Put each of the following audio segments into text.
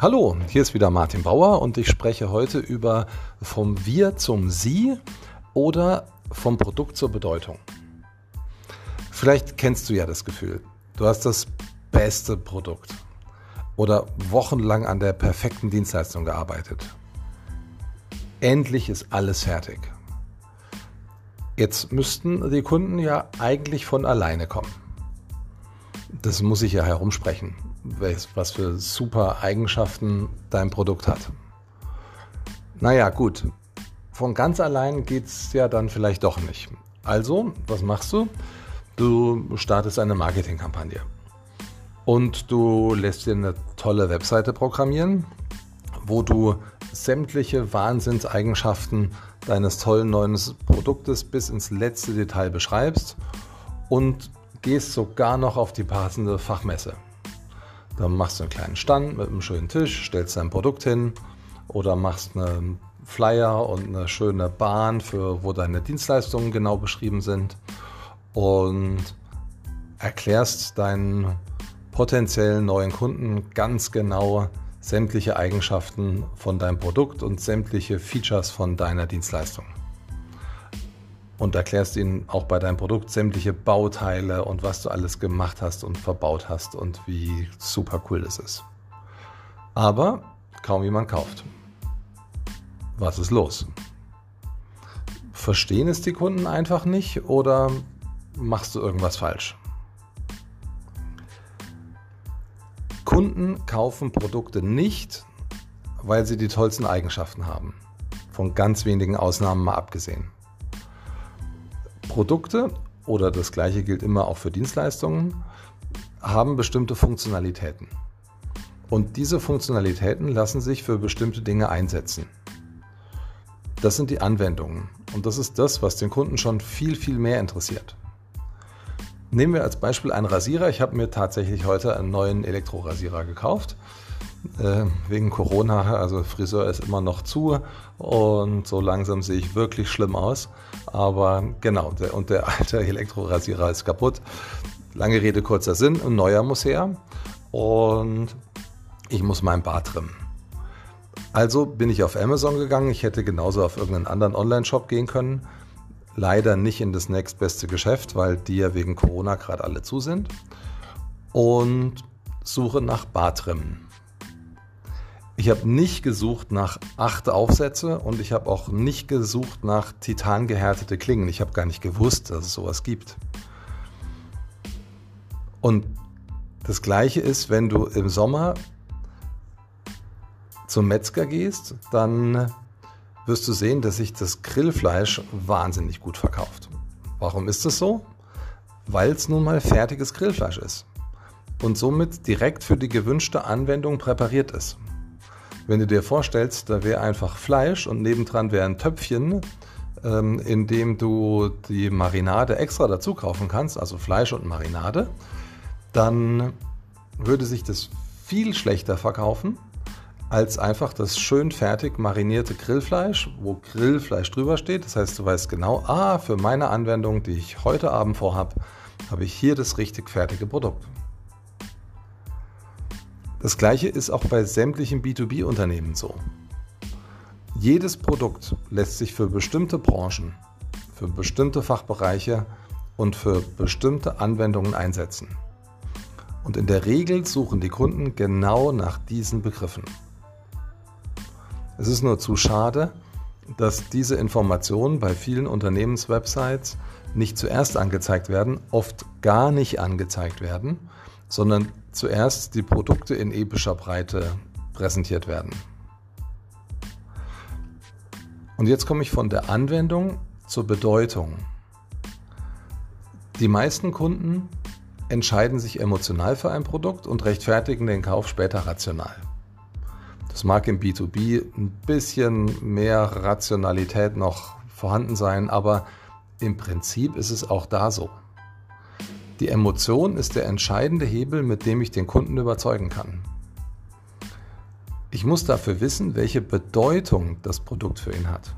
Hallo, hier ist wieder Martin Bauer und ich spreche heute über vom Wir zum Sie oder vom Produkt zur Bedeutung. Vielleicht kennst du ja das Gefühl, du hast das beste Produkt oder wochenlang an der perfekten Dienstleistung gearbeitet. Endlich ist alles fertig. Jetzt müssten die Kunden ja eigentlich von alleine kommen. Das muss ich ja herumsprechen was für super Eigenschaften dein Produkt hat. Naja, gut. Von ganz allein geht es ja dann vielleicht doch nicht. Also, was machst du? Du startest eine Marketingkampagne. Und du lässt dir eine tolle Webseite programmieren, wo du sämtliche Wahnsinnseigenschaften deines tollen neuen Produktes bis ins letzte Detail beschreibst und gehst sogar noch auf die passende Fachmesse. Dann machst du einen kleinen Stand mit einem schönen Tisch, stellst dein Produkt hin oder machst einen Flyer und eine schöne Bahn, für, wo deine Dienstleistungen genau beschrieben sind und erklärst deinen potenziellen neuen Kunden ganz genau sämtliche Eigenschaften von deinem Produkt und sämtliche Features von deiner Dienstleistung und erklärst ihnen auch bei deinem Produkt sämtliche Bauteile und was du alles gemacht hast und verbaut hast und wie super cool das ist. Aber kaum jemand kauft. Was ist los? Verstehen es die Kunden einfach nicht oder machst du irgendwas falsch? Kunden kaufen Produkte nicht, weil sie die tollsten Eigenschaften haben. Von ganz wenigen Ausnahmen mal abgesehen. Produkte oder das gleiche gilt immer auch für Dienstleistungen, haben bestimmte Funktionalitäten. Und diese Funktionalitäten lassen sich für bestimmte Dinge einsetzen. Das sind die Anwendungen. Und das ist das, was den Kunden schon viel, viel mehr interessiert. Nehmen wir als Beispiel einen Rasierer. Ich habe mir tatsächlich heute einen neuen Elektrorasierer gekauft. Äh, wegen Corona, also Friseur ist immer noch zu und so langsam sehe ich wirklich schlimm aus. Aber genau, der, und der alte Elektrorasierer ist kaputt. Lange Rede, kurzer Sinn, ein neuer muss her und ich muss mein Bart trimmen. Also bin ich auf Amazon gegangen. Ich hätte genauso auf irgendeinen anderen Online-Shop gehen können. Leider nicht in das nächstbeste Geschäft, weil die ja wegen Corona gerade alle zu sind. Und suche nach Bartrimmen. Ich habe nicht gesucht nach acht Aufsätze und ich habe auch nicht gesucht nach titangehärtete Klingen. Ich habe gar nicht gewusst, dass es sowas gibt. Und das gleiche ist, wenn du im Sommer zum Metzger gehst, dann wirst du sehen, dass sich das Grillfleisch wahnsinnig gut verkauft. Warum ist das so? Weil es nun mal fertiges Grillfleisch ist und somit direkt für die gewünschte Anwendung präpariert ist. Wenn du dir vorstellst, da wäre einfach Fleisch und nebendran wäre ein Töpfchen, ähm, in dem du die Marinade extra dazu kaufen kannst, also Fleisch und Marinade, dann würde sich das viel schlechter verkaufen als einfach das schön fertig marinierte Grillfleisch, wo Grillfleisch drüber steht. Das heißt, du weißt genau, ah, für meine Anwendung, die ich heute Abend vorhabe, habe ich hier das richtig fertige Produkt. Das gleiche ist auch bei sämtlichen B2B-Unternehmen so. Jedes Produkt lässt sich für bestimmte Branchen, für bestimmte Fachbereiche und für bestimmte Anwendungen einsetzen. Und in der Regel suchen die Kunden genau nach diesen Begriffen. Es ist nur zu schade, dass diese Informationen bei vielen Unternehmenswebsites nicht zuerst angezeigt werden, oft gar nicht angezeigt werden, sondern zuerst die Produkte in epischer Breite präsentiert werden. Und jetzt komme ich von der Anwendung zur Bedeutung. Die meisten Kunden entscheiden sich emotional für ein Produkt und rechtfertigen den Kauf später rational. Das mag im B2B ein bisschen mehr Rationalität noch vorhanden sein, aber im Prinzip ist es auch da so. Die Emotion ist der entscheidende Hebel, mit dem ich den Kunden überzeugen kann. Ich muss dafür wissen, welche Bedeutung das Produkt für ihn hat.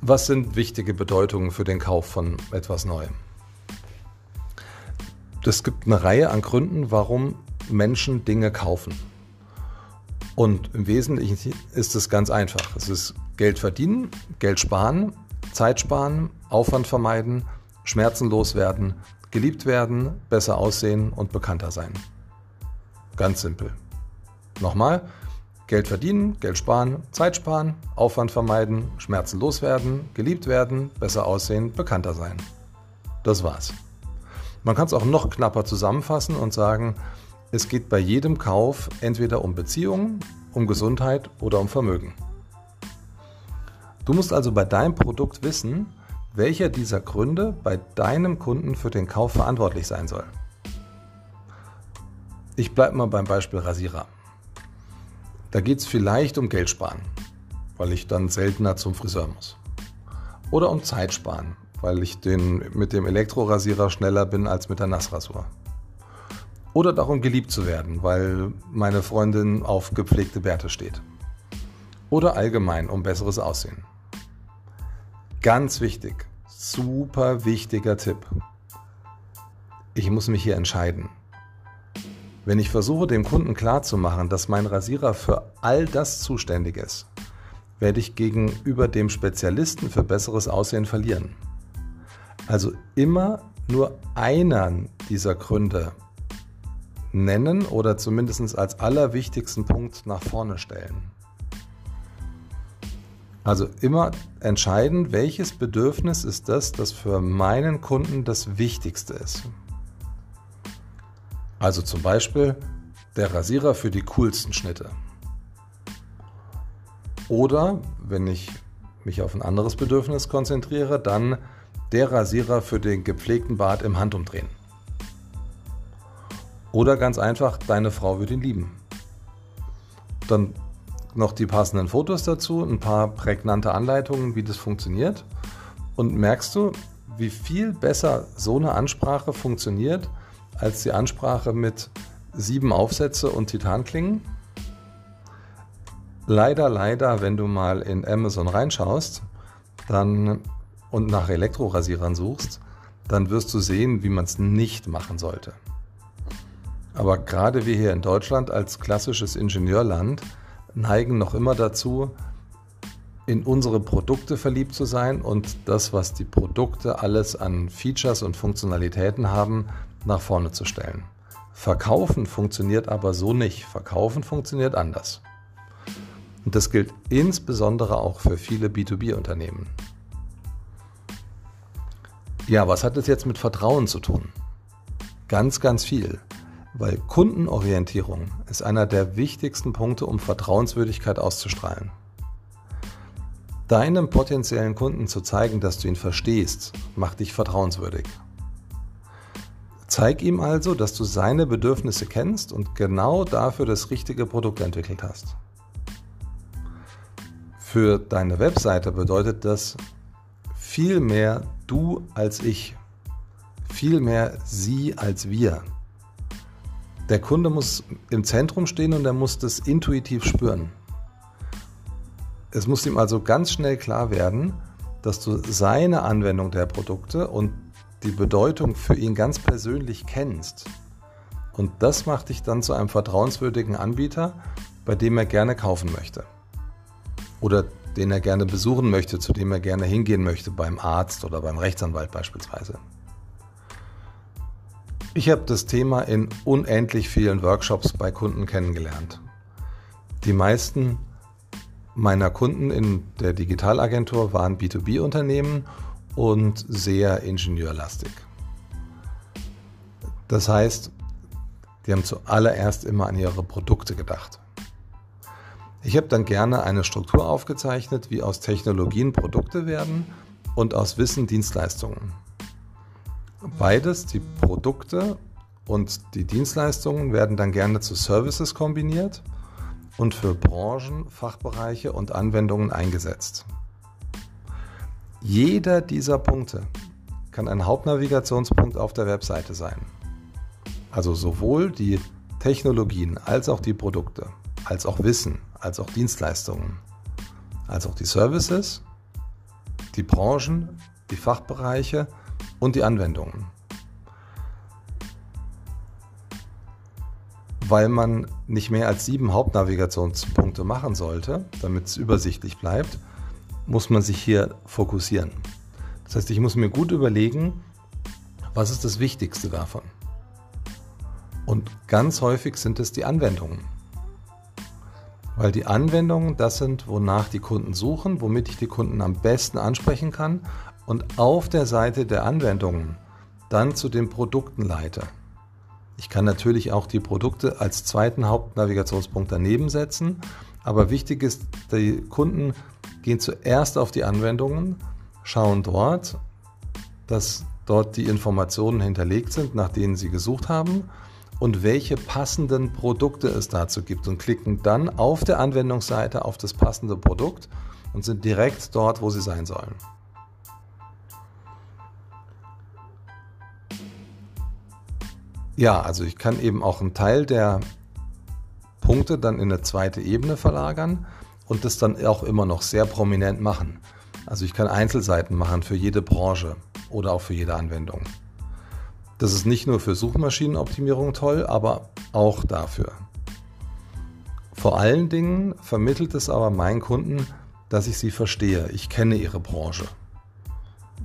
Was sind wichtige Bedeutungen für den Kauf von etwas Neuem? Es gibt eine Reihe an Gründen, warum Menschen Dinge kaufen. Und im Wesentlichen ist es ganz einfach. Es ist Geld verdienen, Geld sparen, Zeit sparen, Aufwand vermeiden, Schmerzen loswerden, geliebt werden, besser aussehen und bekannter sein. Ganz simpel. Nochmal, Geld verdienen, Geld sparen, Zeit sparen, Aufwand vermeiden, Schmerzen loswerden, geliebt werden, besser aussehen, bekannter sein. Das war's. Man kann es auch noch knapper zusammenfassen und sagen, es geht bei jedem Kauf entweder um Beziehungen, um Gesundheit oder um Vermögen. Du musst also bei deinem Produkt wissen, welcher dieser Gründe bei deinem Kunden für den Kauf verantwortlich sein soll. Ich bleibe mal beim Beispiel Rasierer. Da geht es vielleicht um Geld sparen, weil ich dann seltener zum Friseur muss. Oder um Zeit sparen, weil ich den, mit dem Elektrorasierer schneller bin als mit der Nassrasur. Oder darum geliebt zu werden, weil meine Freundin auf gepflegte Bärte steht. Oder allgemein um besseres Aussehen. Ganz wichtig, super wichtiger Tipp. Ich muss mich hier entscheiden. Wenn ich versuche, dem Kunden klarzumachen, dass mein Rasierer für all das zuständig ist, werde ich gegenüber dem Spezialisten für besseres Aussehen verlieren. Also immer nur einen dieser Gründe nennen oder zumindest als allerwichtigsten Punkt nach vorne stellen. Also immer entscheiden, welches Bedürfnis ist das, das für meinen Kunden das Wichtigste ist. Also zum Beispiel der Rasierer für die coolsten Schnitte. Oder wenn ich mich auf ein anderes Bedürfnis konzentriere, dann der Rasierer für den gepflegten Bart im Handumdrehen. Oder ganz einfach, deine Frau wird ihn lieben. Dann noch die passenden Fotos dazu, ein paar prägnante Anleitungen, wie das funktioniert. Und merkst du, wie viel besser so eine Ansprache funktioniert, als die Ansprache mit sieben Aufsätze und Titanklingen? Leider, leider, wenn du mal in Amazon reinschaust dann, und nach Elektrorasierern suchst, dann wirst du sehen, wie man es nicht machen sollte. Aber gerade wir hier in Deutschland als klassisches Ingenieurland neigen noch immer dazu, in unsere Produkte verliebt zu sein und das, was die Produkte alles an Features und Funktionalitäten haben, nach vorne zu stellen. Verkaufen funktioniert aber so nicht. Verkaufen funktioniert anders. Und das gilt insbesondere auch für viele B2B-Unternehmen. Ja, was hat es jetzt mit Vertrauen zu tun? Ganz, ganz viel. Weil Kundenorientierung ist einer der wichtigsten Punkte, um Vertrauenswürdigkeit auszustrahlen. Deinem potenziellen Kunden zu zeigen, dass du ihn verstehst, macht dich vertrauenswürdig. Zeig ihm also, dass du seine Bedürfnisse kennst und genau dafür das richtige Produkt entwickelt hast. Für deine Webseite bedeutet das viel mehr du als ich, viel mehr sie als wir. Der Kunde muss im Zentrum stehen und er muss das intuitiv spüren. Es muss ihm also ganz schnell klar werden, dass du seine Anwendung der Produkte und die Bedeutung für ihn ganz persönlich kennst. Und das macht dich dann zu einem vertrauenswürdigen Anbieter, bei dem er gerne kaufen möchte. Oder den er gerne besuchen möchte, zu dem er gerne hingehen möchte, beim Arzt oder beim Rechtsanwalt beispielsweise. Ich habe das Thema in unendlich vielen Workshops bei Kunden kennengelernt. Die meisten meiner Kunden in der Digitalagentur waren B2B-Unternehmen und sehr ingenieurlastig. Das heißt, die haben zuallererst immer an ihre Produkte gedacht. Ich habe dann gerne eine Struktur aufgezeichnet, wie aus Technologien Produkte werden und aus Wissen Dienstleistungen. Beides, die Produkte und die Dienstleistungen, werden dann gerne zu Services kombiniert und für Branchen, Fachbereiche und Anwendungen eingesetzt. Jeder dieser Punkte kann ein Hauptnavigationspunkt auf der Webseite sein. Also sowohl die Technologien als auch die Produkte, als auch Wissen, als auch Dienstleistungen, als auch die Services, die Branchen, die Fachbereiche und die Anwendungen. weil man nicht mehr als sieben Hauptnavigationspunkte machen sollte, damit es übersichtlich bleibt, muss man sich hier fokussieren. Das heißt, ich muss mir gut überlegen, was ist das Wichtigste davon. Und ganz häufig sind es die Anwendungen. Weil die Anwendungen das sind, wonach die Kunden suchen, womit ich die Kunden am besten ansprechen kann und auf der Seite der Anwendungen dann zu den Produkten leite. Ich kann natürlich auch die Produkte als zweiten Hauptnavigationspunkt daneben setzen, aber wichtig ist, die Kunden gehen zuerst auf die Anwendungen, schauen dort, dass dort die Informationen hinterlegt sind, nach denen sie gesucht haben und welche passenden Produkte es dazu gibt und klicken dann auf der Anwendungsseite auf das passende Produkt und sind direkt dort, wo sie sein sollen. Ja, also ich kann eben auch einen Teil der Punkte dann in eine zweite Ebene verlagern und das dann auch immer noch sehr prominent machen. Also ich kann Einzelseiten machen für jede Branche oder auch für jede Anwendung. Das ist nicht nur für Suchmaschinenoptimierung toll, aber auch dafür. Vor allen Dingen vermittelt es aber meinen Kunden, dass ich sie verstehe. Ich kenne ihre Branche.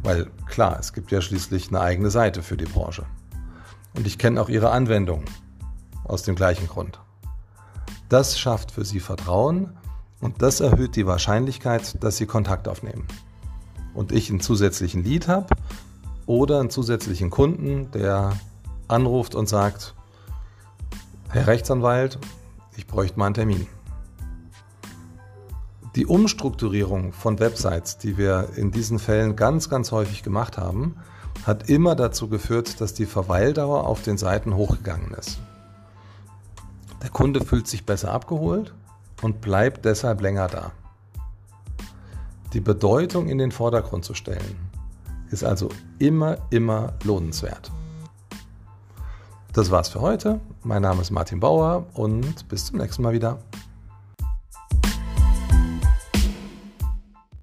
Weil klar, es gibt ja schließlich eine eigene Seite für die Branche. Und ich kenne auch ihre Anwendung aus dem gleichen Grund. Das schafft für sie Vertrauen und das erhöht die Wahrscheinlichkeit, dass sie Kontakt aufnehmen. Und ich einen zusätzlichen Lead habe oder einen zusätzlichen Kunden, der anruft und sagt, Herr Rechtsanwalt, ich bräuchte mal einen Termin. Die Umstrukturierung von Websites, die wir in diesen Fällen ganz, ganz häufig gemacht haben, hat immer dazu geführt, dass die Verweildauer auf den Seiten hochgegangen ist. Der Kunde fühlt sich besser abgeholt und bleibt deshalb länger da. Die Bedeutung in den Vordergrund zu stellen, ist also immer, immer lohnenswert. Das war's für heute. Mein Name ist Martin Bauer und bis zum nächsten Mal wieder.